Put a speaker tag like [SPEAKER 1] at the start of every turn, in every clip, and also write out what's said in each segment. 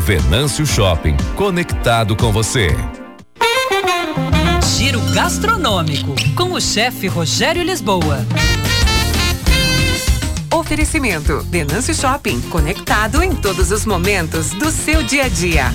[SPEAKER 1] Venâncio Shopping, conectado com você.
[SPEAKER 2] Giro gastronômico com o chefe Rogério Lisboa.
[SPEAKER 3] Oferecimento Venâncio Shopping, conectado em todos os momentos do seu dia a dia.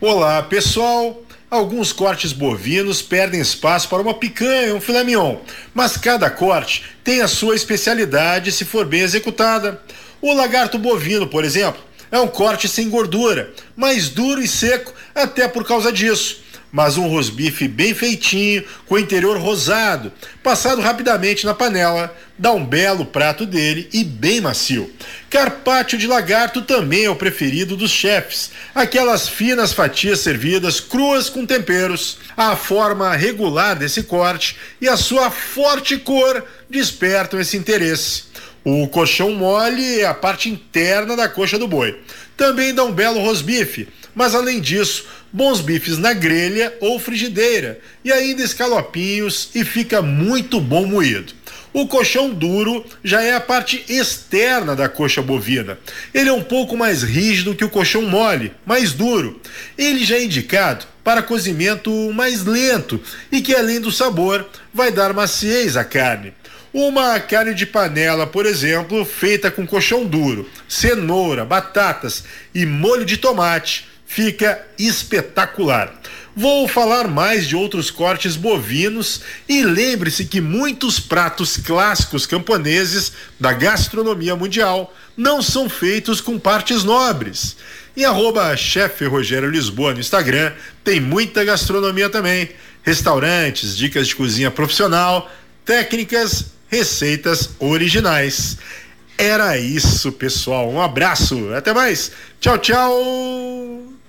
[SPEAKER 4] Olá, pessoal. Alguns cortes bovinos perdem espaço para uma picanha, um filé mignon, mas cada corte tem a sua especialidade se for bem executada. O lagarto bovino, por exemplo, é um corte sem gordura, mais duro e seco até por causa disso. Mas um rosbife bem feitinho, com o interior rosado, passado rapidamente na panela, dá um belo prato dele e bem macio. Carpaccio de lagarto também é o preferido dos chefes, aquelas finas fatias servidas cruas com temperos. A forma regular desse corte e a sua forte cor despertam esse interesse. O colchão mole é a parte interna da coxa do boi. Também dá um belo rosbife, mas além disso, bons bifes na grelha ou frigideira e ainda escalopinhos e fica muito bom moído. O colchão duro já é a parte externa da coxa bovina. Ele é um pouco mais rígido que o colchão mole, mais duro. Ele já é indicado para cozimento mais lento e que, além do sabor, vai dar maciez à carne. Uma carne de panela, por exemplo, feita com colchão duro, cenoura, batatas e molho de tomate, fica espetacular. Vou falar mais de outros cortes bovinos e lembre-se que muitos pratos clássicos camponeses da gastronomia mundial não são feitos com partes nobres. Em arroba chefe Rogério Lisboa no Instagram tem muita gastronomia também. Restaurantes, dicas de cozinha profissional, técnicas receitas originais. Era isso, pessoal. Um abraço. Até mais. Tchau, tchau.